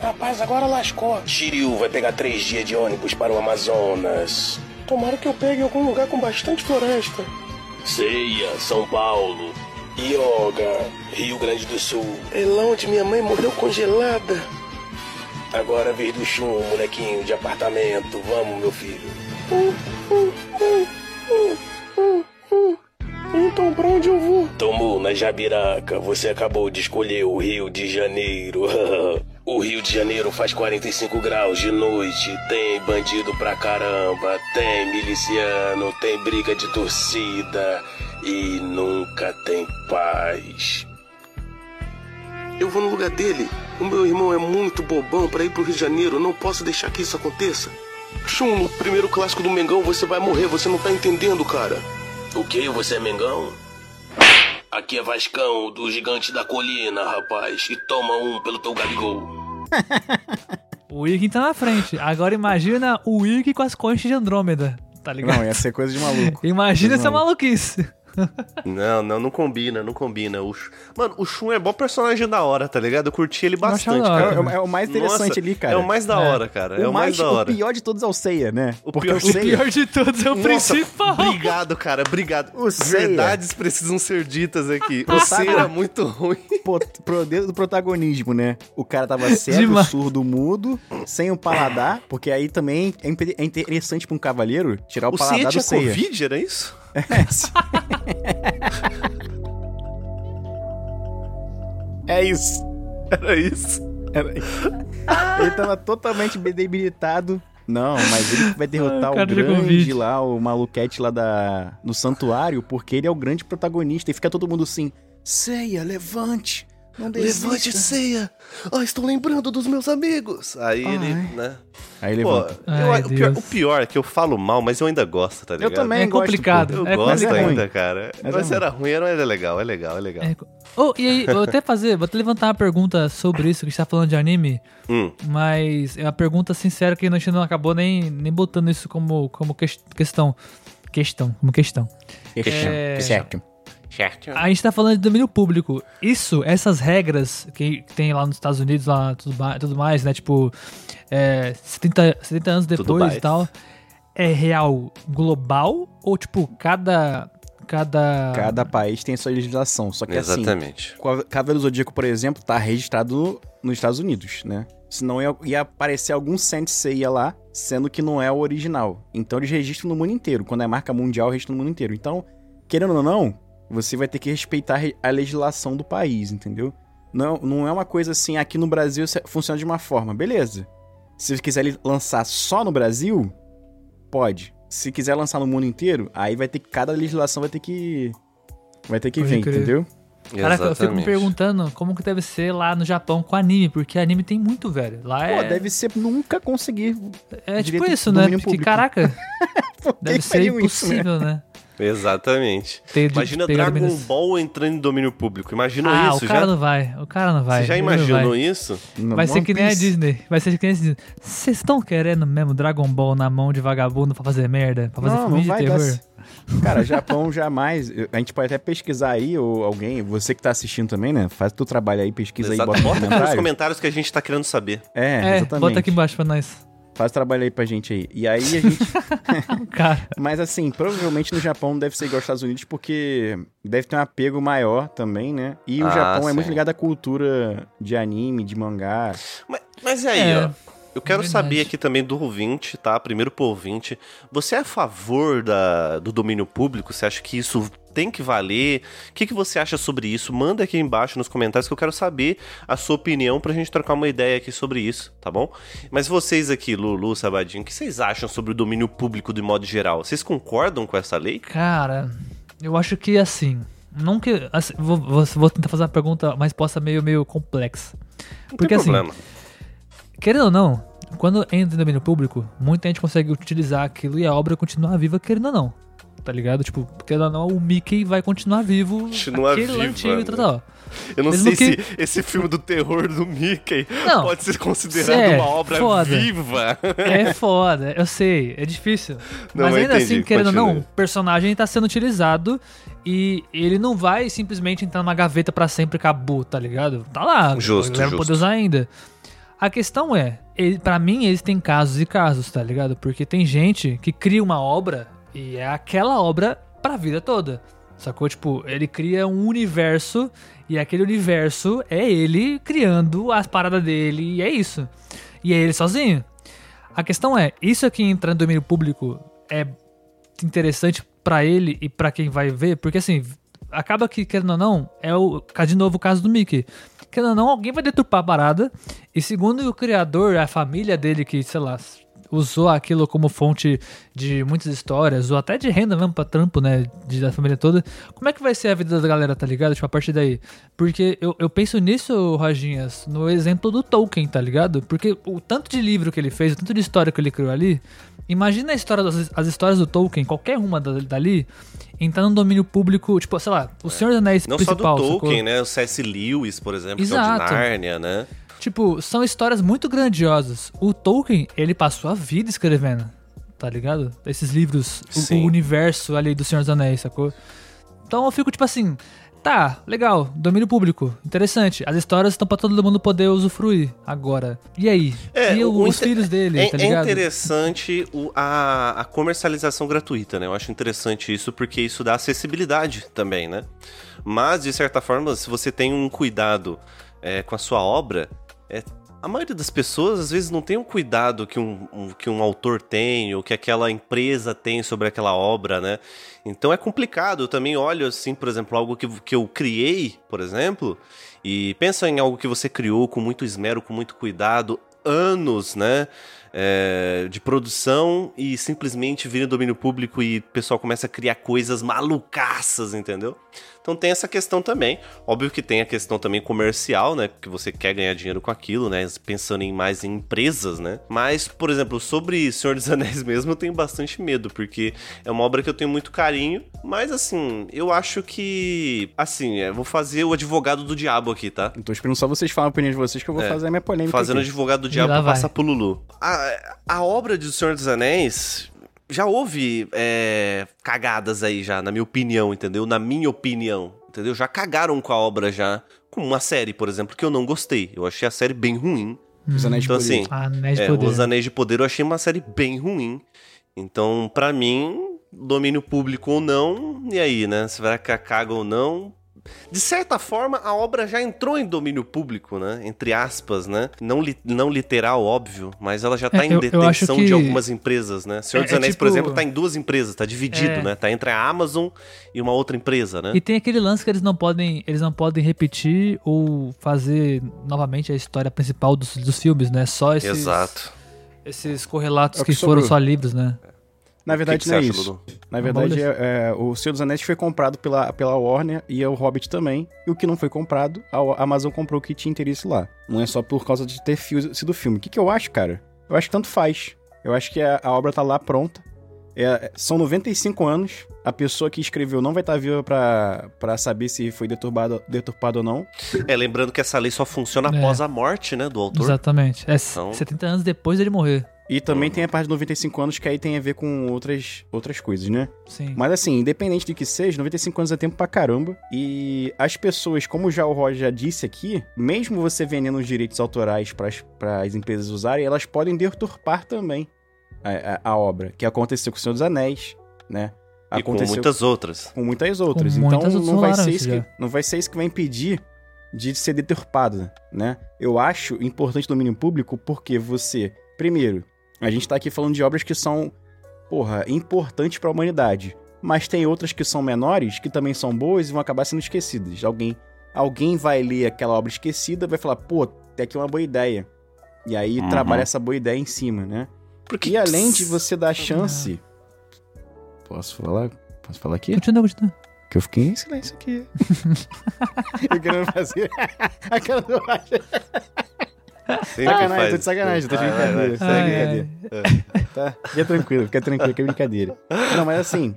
Rapaz, agora lascou. Shiryu vai pegar três dias de ônibus para o Amazonas. Tomara que eu pegue algum lugar com bastante floresta. Ceia, São Paulo. Yoga, Rio Grande do Sul. É lá onde minha mãe morreu congelada. Agora vez do chum, molequinho de apartamento. Vamos, meu filho. Então pra onde eu vou? Tomou na Jabiraca. Você acabou de escolher o Rio de Janeiro. o Rio de Janeiro faz 45 graus de noite. Tem bandido pra caramba. Tem miliciano. Tem briga de torcida. E nunca tem paz. Eu vou no lugar dele. O meu irmão é muito bobão pra ir pro Rio de Janeiro. Não posso deixar que isso aconteça. Chum, no primeiro clássico do Mengão você vai morrer. Você não tá entendendo, cara. O que? Você é Mengão? Aqui é Vascão, do gigante da colina, rapaz. E toma um pelo teu Gabigol. O Ikki tá na frente. Agora imagina o Ikki com as conchas de Andrômeda, tá ligado? Não, ia ser coisa de maluco. Imagina Coisa essa maluquice. Não, não, não combina, não combina. O Shun- Mano, o Shun é bom personagem da hora, tá ligado? Eu curti ele bastante, da hora É, cara. o- é o mais interessante Nossa, ali, cara. É o mais da É. hora, cara. É o, o mais da o hora. pior de todos é o Ceia, né? O Porque pior- o o Ceia... Pior de todos é o Nossa, principal. Obrigado, cara. Obrigado. O Seiya. Verdades precisam ser ditas aqui. O O Seiya era muito ruim. Pô, pro dedo do protagonismo, né? O cara tava cego, Demais. surdo, mudo, sem o paladar, porque aí também é é interessante pra um cavaleiro tirar o, O paladar Seiya do tinha Seiya. Covid, era isso? É isso. Era isso. Era isso. ele tava totalmente debilitado. Não, mas ele vai derrotar Ah, o grande lá, o maluquete lá da, no santuário, porque ele é o grande protagonista. E fica todo mundo assim, Ceia, levante. Não desista. Levante Ceia. Oh, estou lembrando dos meus amigos. Aí Ai. ele, né? Aí ele Pô, eu- Ai, o, pior, o pior é que eu falo mal, mas eu ainda gosto, tá ligado? Eu também É gosto, complicado. pô. Eu É gosto mas é ainda, cara. Mas Mas, é era ruim, mas é legal, é legal, é legal. É, Oh, e aí, vou até fazer, vou até levantar uma pergunta sobre isso, que a gente tá falando de anime, Hum, mas é uma pergunta sincera que a gente não acabou nem, nem botando isso como, como ques- questão. Questão, como questão. É- Certo. Certo? A gente tá falando de domínio público. Isso, essas regras que tem lá nos Estados Unidos, lá tudo, ma- tudo mais, né? Tipo, é, 70, 70 anos depois e tal. É real global? Ou, tipo, cada. Cada. Cada país tem a sua legislação, só que assim, exatamente. o Cavaleiro Zodíaco, por exemplo, tá registrado nos Estados Unidos, né? Senão ia, ia aparecer algum Sensei lá, sendo que não é o original. Então eles registram no mundo inteiro. Quando é marca mundial, registram no mundo inteiro. Então, querendo ou não, você vai ter que respeitar a legislação do país, entendeu? Não, não é uma coisa assim, aqui no Brasil funciona de uma forma, beleza. Se você quiser lançar só no Brasil, pode. Se quiser lançar no mundo inteiro, aí vai ter que. Cada legislação vai ter que. Vai ter que Pode vir, crer. entendeu? Caraca, eu fico me perguntando como que deve ser lá no Japão com anime, porque anime tem muito, velho. Lá Pô, é. deve ser nunca conseguir. É tipo isso, né? Porque, público. caraca, Deve ser fariam isso, né? impossível, né? Exatamente. Ter Imagina Dragon Ball entrando em domínio público. Imaginou Ah, isso o cara já? não vai. O cara não vai. Você já ele não imaginou vai. isso? No Vai ser que nem a. Disney. Vai ser que nem a Disney. Vocês estão querendo mesmo Dragon Ball na mão de vagabundo pra fazer merda? Pra fazer Não, filme não de vai terror? Cara, Japão jamais. A gente pode até pesquisar aí, ou alguém, você que tá assistindo também, né? Faz teu trabalho aí, pesquisa Exato. aí, bota, Bota nos comentário. comentários que a gente tá querendo saber. É, É, exatamente. bota aqui embaixo pra nós. Faz trabalho aí pra gente aí. E aí a gente. Cara, Mas assim, provavelmente no Japão deve ser igual aos Estados Unidos, porque deve ter um apego maior também, né? E o Ah, Japão é sim. muito ligado à cultura de anime, de mangá. Mas, mas e aí, É, ó. Eu quero verdade. saber aqui também do ouvinte, tá? Primeiro pro ouvinte. Você é a favor da, do domínio público? Você acha que isso tem que valer? O que, que você acha sobre isso? Manda aqui embaixo nos comentários que eu quero saber a sua opinião pra gente trocar uma ideia aqui sobre isso, tá bom? Mas vocês aqui, Lulu, Sabadinho, o que vocês acham sobre o domínio público de modo geral? Vocês concordam com essa lei? cara, eu acho que assim. Não que. assim, vou, vou, tentar fazer uma pergunta, mas possa meio, meio complexa. Não Porque tem assim, problema. Querendo ou não, quando entra em domínio público, muita gente consegue utilizar aquilo e a obra continuar viva, querendo ou não. Tá ligado? Tipo, ou não, o Mickey vai continuar vivo. Continua antigo né? tal, tal. Eu não mesmo sei que- se esse filme do terror do Mickey Não, pode ser considerado é uma obra foda. viva. É foda, eu sei, é difícil. Não, Mas ainda entendi, assim, querendo ou não, o personagem tá sendo utilizado e ele não vai simplesmente entrar numa gaveta pra sempre e acabou, tá ligado? Tá lá, Justo, justo. poder usar ainda. A questão é, ele, para mim, eles têm casos e casos, tá ligado? Porque tem gente que cria uma obra e é aquela obra pra vida toda. Sacou? Tipo, ele cria um universo e aquele universo é ele criando as paradas dele e é isso. E é ele sozinho. A questão é, isso aqui entra no domínio público é interessante pra ele e pra quem vai ver, porque assim, acaba que, querendo ou não, é o, de novo o caso do Mickey. Querendo ou não, alguém vai deturpar a parada, e segundo o criador, a família dele que, sei lá, usou aquilo como fonte de muitas histórias, ou até de renda mesmo pra trampo, né, de, da família toda, como é que vai ser a vida da galera, tá ligado? Tipo, a partir daí. Porque eu, eu penso nisso, Roginhas, no exemplo do Tolkien, tá ligado? Porque o tanto de livro que ele fez, o tanto de história que ele criou ali, imagina a história das, as histórias do Tolkien, qualquer uma da- dali, entrar no domínio público, tipo, sei lá, o Senhor dos Anéis Não só do principal, Tolkien, sacou? né? O C.S. Lewis, por exemplo, que é o de Exato. Nárnia, né? Tipo, são histórias muito grandiosas. O Tolkien, ele passou a vida escrevendo, tá ligado? Esses livros, o- o, universo ali do Senhor dos Anéis, sacou? Então eu fico tipo assim, tá, legal, domínio público, interessante. As histórias estão pra todo mundo poder usufruir agora. E aí? É, e o- os filhos dele, É, tá é ligado? interessante o- a, a comercialização gratuita, né? Eu acho interessante isso porque isso dá acessibilidade também, né? Mas, de certa forma, se você tem um cuidado é, com a sua obra, é, a maioria das pessoas às vezes não tem um cuidado que um, um- que um autor tem ou que aquela empresa tem sobre aquela obra, né? Então é complicado. Eu também olho assim, por exemplo, algo que, que eu criei, por exemplo, e pensa em algo que você criou com muito esmero, com muito cuidado, anos, né? É, de produção e simplesmente vira domínio público e o pessoal começa a criar coisas malucaças, entendeu? Então tem essa questão também. Óbvio que tem a questão também comercial, né? Que você quer ganhar dinheiro com aquilo, né? Pensando em mais em empresas, né? Mas, por exemplo, sobre Senhor dos Anéis mesmo, eu tenho bastante medo, porque é uma obra que eu tenho muito carinho. Mas assim, eu acho que. Assim, eu vou fazer o advogado do diabo aqui, tá? Eu tô esperando só vocês falarem a opinião de vocês que eu vou É. fazer a minha polêmica. Fazendo aqui. advogado do diabo lá pra vai. passar pro Lulu. A, a obra de O Senhor dos Anéis já houve é, cagadas aí já, na minha opinião, entendeu? Na minha opinião, entendeu? Já cagaram com a obra já. Com uma série, por exemplo, que eu não gostei. Eu achei a série bem ruim. Os Anéis de Então, Poder. assim, Ah, Anéis de É, Poder. Os Anéis de Poder eu achei uma série bem ruim. Então, pra mim, domínio público ou não, e aí, né? Se vai que caga ou não. De certa forma, a obra já entrou em domínio público, né? Entre aspas, né? Não, li- não literal, óbvio, mas ela já tá É, em eu- eu detenção que- de algumas empresas, né? Senhor É- dos é Anéis, por tipo- exemplo, tá em duas empresas, tá dividido, É. né? Tá entre a Amazon e uma outra empresa, né? E tem aquele lance que eles não podem, eles não podem repetir ou fazer novamente a história principal dos, dos filmes, né? Só esses, Exato. esses correlatos É o que que, foram sobrou. só livros, né? Na O verdade, que que não é acha, isso. Lulu? Na verdade, é, é, o Senhor dos Anéis foi comprado pela, pela Warner e é o Hobbit também. E o que não foi comprado, a Amazon comprou o que tinha interesse lá. Não é só por causa de ter fio- sido filme. O que, que eu acho, cara? Eu acho que tanto faz. Eu acho que a, a obra tá lá pronta. É, são 95 anos. A pessoa que escreveu não vai estar viva pra, pra saber se foi deturbado, deturpado ou não. É, lembrando que essa lei só funciona É. após a morte, né, do autor. Exatamente. É Então- 70 anos depois dele morrer. E também tem a parte de 95 anos que aí tem a ver com outras, outras coisas, né? Sim. Mas assim, independente de que seja, 95 anos é tempo pra caramba. E as pessoas, como já o Roger já disse aqui, mesmo você vendendo os direitos autorais para as empresas usarem, elas podem deturpar também a, a- a obra. Que aconteceu com o Senhor dos Anéis, né? E com Aconteceu muitas outras. com muitas outras. Com então muitas outras não vai, rolaram ser isso que, não vai ser isso que vai impedir de ser deturpado, né? Eu acho importante o domínio público porque você, primeiro, a gente tá aqui falando de obras que são, porra, importantes pra humanidade, mas tem outras que são menores que também são boas e vão acabar sendo esquecidas. Alguém, alguém vai ler aquela obra esquecida, vai falar, pô, tem aqui uma boa ideia. E aí Uhum. trabalha essa boa ideia em cima, né? Porque E além de você dar chance, posso falar? Posso falar aqui? Continua, continua. Que eu fiquei em silêncio aqui. eu querendo fazer a cara do Sacanagem, faz. tô de sacanagem, tô de Vai, vai, vai, brincadeira. tô de Ai, brincadeira. Tá? Fica tranquilo, fica tranquilo, que é brincadeira. Não, mas assim,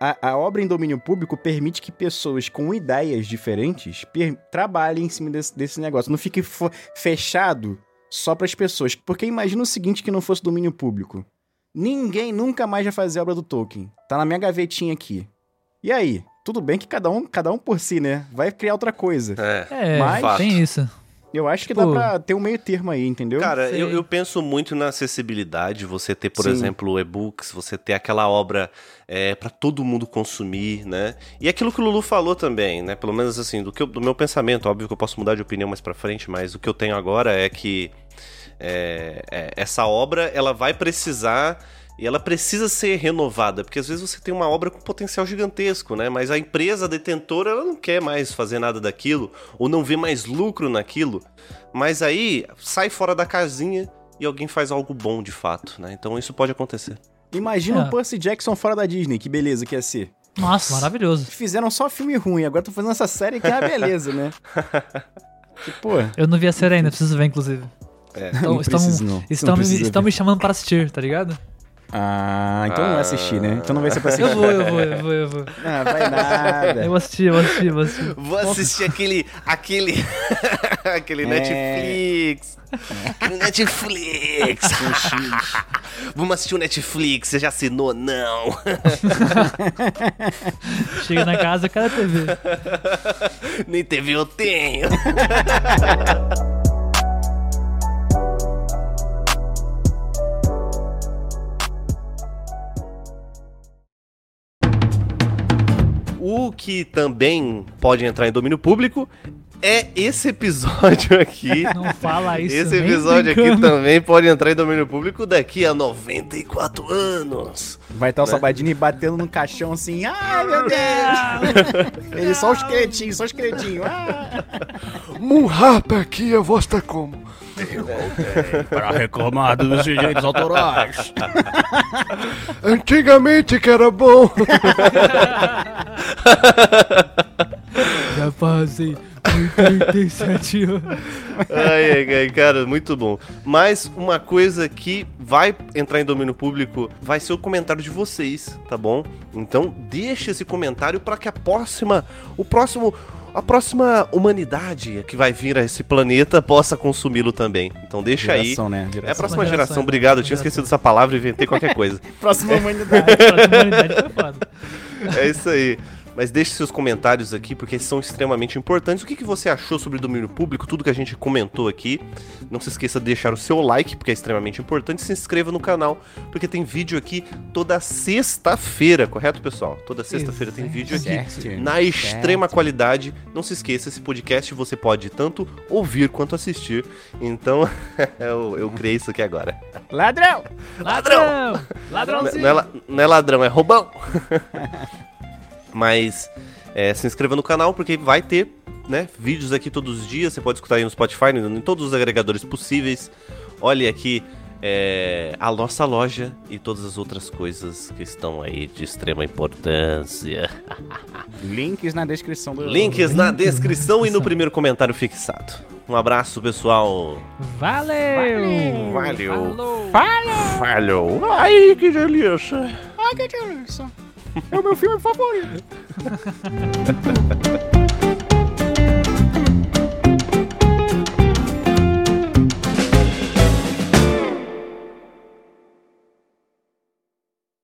a, a obra em domínio público permite que pessoas com ideias diferentes trabalhem em cima desse, desse negócio. Não fique fechado só pras pessoas. Porque imagina o seguinte que não fosse domínio público. Ninguém nunca mais vai fazer a obra do Tolkien. Tá na minha gavetinha aqui. E aí? Tudo bem que cada um, cada um por si, né? Vai criar outra coisa. É. É, Mas- tem isso. Eu acho que Tipo- dá pra ter um meio termo aí, entendeu? Cara, eu, eu penso muito na acessibilidade, você ter, por Sim. exemplo, e-books, você ter aquela obra é, para todo mundo consumir, né? E aquilo que o Lulu falou também, né? Pelo menos assim, do, que eu- do meu pensamento, óbvio que eu posso mudar de opinião mais pra frente, mas o que eu tenho agora é que é, é, essa obra ela vai precisar e ela precisa ser renovada, porque às vezes você tem uma obra com potencial gigantesco, né? Mas a empresa detentora ela não quer mais fazer nada daquilo ou não vê mais lucro naquilo. Mas aí sai fora da casinha e alguém faz algo bom de fato, né? Então isso pode acontecer. Imagina É. o Percy Jackson fora da Disney, que beleza que ia ser. Nossa, maravilhoso. Fizeram só filme ruim, agora tô fazendo essa série que é uma beleza, né? Que, pô, Eu não vi a série ainda, preciso ver, inclusive. É. Então, não estão, precisa não. estão, Não me, estão me chamando para assistir, tá ligado? Ah, então não vai assistir, né? Então não vai ser pra assistir. Eu vou, eu vou, eu vou, eu vou. Ah, vai nada. Eu vou assistir, eu vou assistir, eu vou assistir. Vou assistir aquele. aquele. aquele É. Netflix. Aquele Netflix. Vamos assistir o Netflix. Você já assinou? Não. Chega na casa, cada TV. Nem TV eu tenho. Que também pode entrar em domínio público é esse episódio aqui. Não fala isso. Esse episódio aqui também pode entrar em domínio público daqui a 94 anos. Vai estar o Sabadini batendo num caixão assim, ai meu Deus! Ele só os cretinhos, só os cretinhos. Ah. Munhapa aqui, a voz tá como? Para reclamar dos direitos autorais. Antigamente que era bom. Já fazem 87 anos. Ai, ai, ai, cara, muito bom. Mas uma coisa que vai entrar em domínio público vai ser o comentário de vocês, tá bom? Então deixe esse comentário para que a próxima, o próximo, a próxima humanidade que vai vir a esse planeta possa consumi-lo também. Então deixa Geração, né? aí. É a Geração. próxima Geração, geração, né? obrigado. Eu tinha Geração. esquecido essa palavra e inventei qualquer coisa. Próxima humanidade. A humanidade foi foda. É isso aí. Mas deixe seus comentários aqui, porque são extremamente importantes. O que, que você achou sobre o domínio público, tudo que a gente comentou aqui. Não se esqueça de deixar o seu like, porque é extremamente importante. Se inscreva no canal, porque tem vídeo aqui toda sexta-feira, correto, pessoal? Toda sexta-feira tem vídeo aqui Certo. na extrema qualidade. Não se esqueça, esse podcast você pode tanto ouvir quanto assistir. Então, eu, eu criei isso aqui agora. Ladrão! Ladrão! Ladrão! Não, Ladrãozinho! não é, la- não é ladrão, é roubão. Mas é, se inscreva no canal porque vai ter né, vídeos aqui todos os dias. Você pode escutar aí no Spotify, em todos os agregadores possíveis. Olhe aqui é, a nossa loja e todas as outras coisas que estão aí de extrema importância. Links na descrição do Links na descrição e no primeiro comentário fixado. Um abraço, pessoal. Valeu! Valeu. Falou! Falhou. Ai, que delícia. Ai, que delícia. É o meu filme favorito.